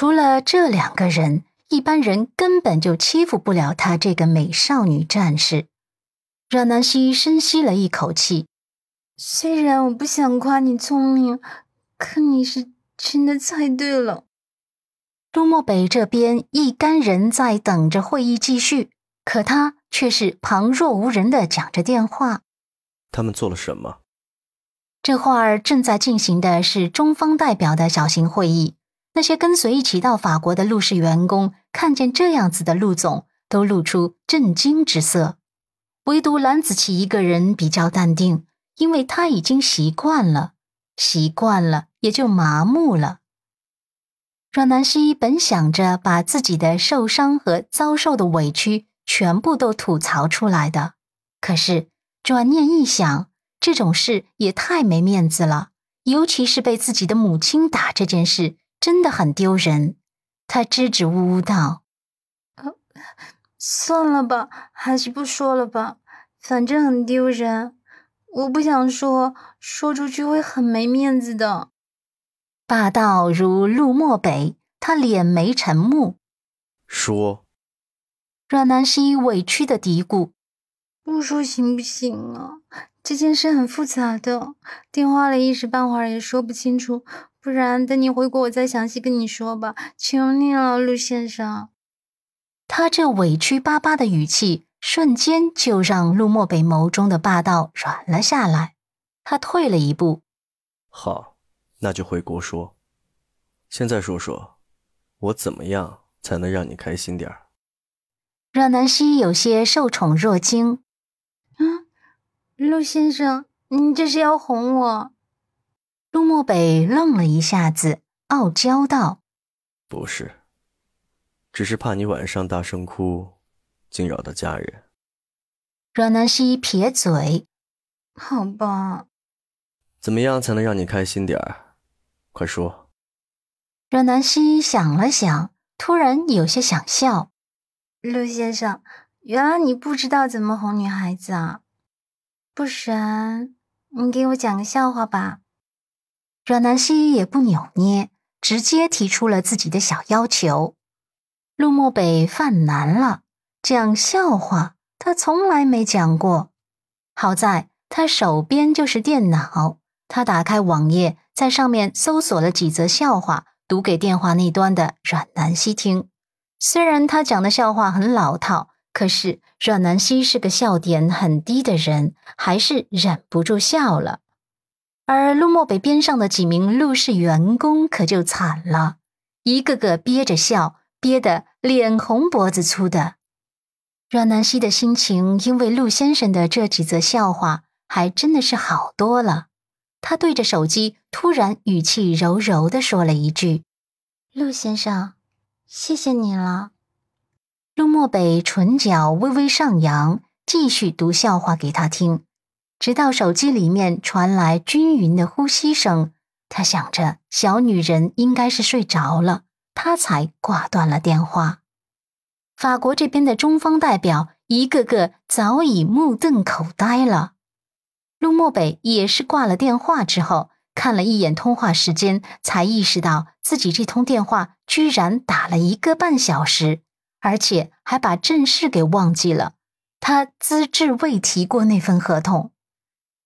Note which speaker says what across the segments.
Speaker 1: 除了这两个人，一般人根本就欺负不了她这个美少女战士。阮南希深吸了一口气，
Speaker 2: 虽然我不想夸你聪明，可你是真的猜对了。
Speaker 1: 陆漠北这边一干人在等着会议继续，可他却是旁若无人的讲着电话。
Speaker 3: 他们做了什么？
Speaker 1: 这会儿正在进行的是中方代表的小型会议。那些跟随一起到法国的陆氏员工看见这样子的陆总，都露出震惊之色。唯独蓝子琪一个人比较淡定，因为他已经习惯了，习惯了也就麻木了。阮南希本想着把自己的受伤和遭受的委屈全部都吐槽出来的，可是转念一想，这种事也太没面子了，尤其是被自己的母亲打这件事。真的很丢人，他支支吾吾道：“
Speaker 2: 呃，算了吧，还是不说了吧，反正很丢人，我不想说，说出去会很没面子的。”
Speaker 1: 霸道如陆漠北，他脸眉沉目，
Speaker 3: 说：“
Speaker 1: 阮南希委屈的嘀咕，
Speaker 2: 不说行不行啊？这件事很复杂的，电话里一时半会儿也说不清楚。”不然等你回国，我再详细跟你说吧。求你了，陆先生。
Speaker 1: 他这委屈巴巴的语气，瞬间就让陆漠北眸中的霸道软了下来。他退了一步。
Speaker 3: 好，那就回国说。现在说说，我怎么样才能让你开心点儿？
Speaker 1: 阮南希有些受宠若惊。
Speaker 2: 嗯，陆先生，你这是要哄我？
Speaker 1: 陆漠北愣了一下子，傲娇道：“
Speaker 3: 不是，只是怕你晚上大声哭，惊扰到家人。”
Speaker 1: 阮南希撇嘴：“
Speaker 2: 好吧。”
Speaker 3: 怎么样才能让你开心点儿？快说。
Speaker 1: 阮南希想了想，突然有些想笑：“
Speaker 2: 陆先生，原来你不知道怎么哄女孩子啊？不然，你给我讲个笑话吧。”
Speaker 1: 阮南希也不扭捏，直接提出了自己的小要求。陆漠北犯难了，讲笑话他从来没讲过。好在他手边就是电脑，他打开网页，在上面搜索了几则笑话，读给电话那端的阮南希听。虽然他讲的笑话很老套，可是阮南希是个笑点很低的人，还是忍不住笑了。而陆漠北边上的几名陆氏员工可就惨了，一个个憋着笑，憋得脸红脖子粗的。阮南希的心情因为陆先生的这几则笑话，还真的是好多了。他对着手机，突然语气柔柔的说了一句：“
Speaker 2: 陆先生，谢谢你了。”
Speaker 1: 陆漠北唇角微微上扬，继续读笑话给他听。直到手机里面传来均匀的呼吸声，他想着小女人应该是睡着了，他才挂断了电话。法国这边的中方代表一个个早已目瞪口呆了。陆漠北也是挂了电话之后，看了一眼通话时间，才意识到自己这通电话居然打了一个半小时，而且还把正事给忘记了。他资质未提过那份合同。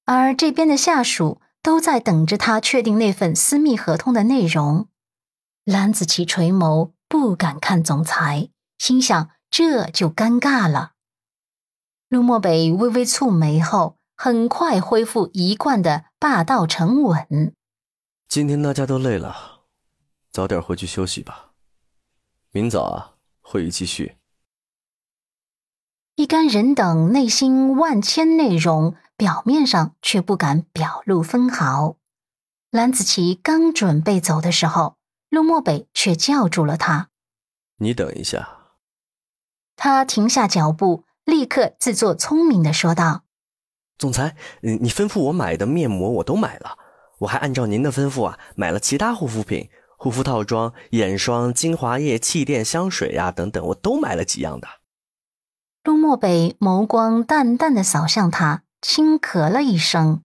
Speaker 1: 而这边的下属都在等着他确定那份私密合同的内容。蓝子琪垂眸，不敢看总裁，心想这就尴尬了。陆漠北微微蹙眉后，很快恢复一贯的霸道沉稳。
Speaker 3: 今天大家都累了，早点回去休息吧。明早啊，会议继续。
Speaker 1: 一干人等内心万千内容。表面上却不敢表露分毫。蓝子琪刚准备走的时候，陆漠北却叫住了他：“
Speaker 3: 你等一下。”
Speaker 1: 他停下脚步，立刻自作聪明的说道：“
Speaker 3: 总裁，你你吩咐我买的面膜我都买了，我还按照您的吩咐啊买了其他护肤品、护肤套装、眼霜、精华液、气垫、香水呀等等，我都买了几样的。”
Speaker 1: 陆漠北眸光淡淡的扫向他。轻咳了一声，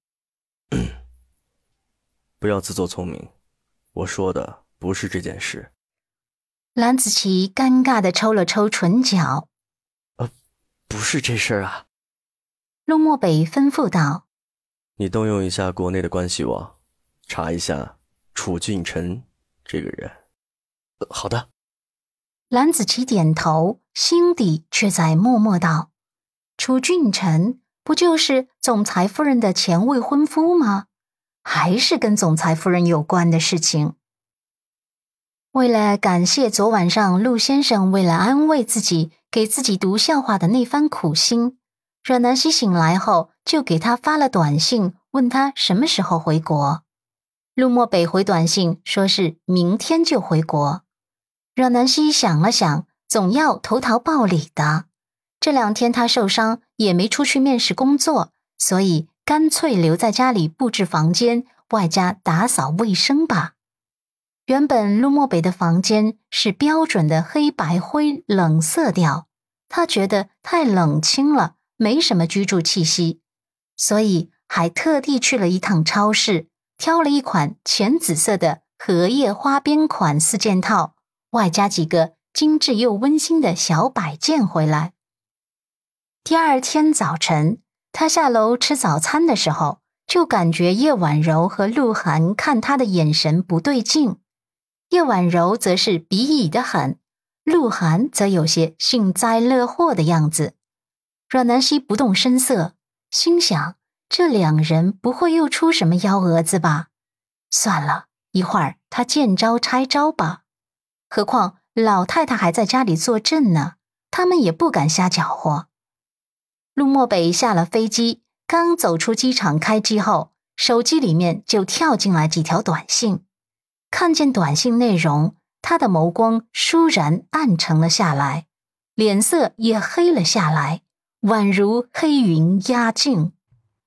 Speaker 3: 不要自作聪明，我说的不是这件事。
Speaker 1: 蓝子琪尴尬的抽了抽唇角。
Speaker 3: 呃，不是这事儿啊。
Speaker 1: 陆漠北吩咐道：“
Speaker 3: 你动用一下国内的关系网，查一下楚俊辰这个人。”好的。
Speaker 1: 蓝子琪点头，心底却在默默道：“楚俊辰不就是总裁夫人的前未婚夫吗？还是跟总裁夫人有关的事情。”为了感谢昨晚上陆先生为了安慰自己给自己读笑话的那番苦心，阮南希醒来后就给他发了短信，问他什么时候回国。陆漠北回短信说是明天就回国。阮南希想了想，总要投桃报李的。这两天他受伤，也没出去面试工作，所以干脆留在家里布置房间，外加打扫卫生吧。原本陆漠北的房间是标准的黑白灰冷色调，他觉得太冷清了，没什么居住气息，所以还特地去了一趟超市，挑了一款浅紫色的荷叶花边款四件套，外加几个精致又温馨的小摆件回来。第二天早晨，他下楼吃早餐的时候，就感觉叶婉柔和鹿晗看他的眼神不对劲。叶婉柔则是鄙夷的很，鹿晗则有些幸灾乐祸的样子。阮南希不动声色，心想：这两人不会又出什么幺蛾子吧？算了一会儿，他见招拆招吧。何况老太太还在家里坐镇呢，他们也不敢瞎搅和。陆漠北下了飞机，刚走出机场开机后，手机里面就跳进来几条短信。看见短信内容，他的眸光倏然暗沉了下来，脸色也黑了下来，宛如黑云压境。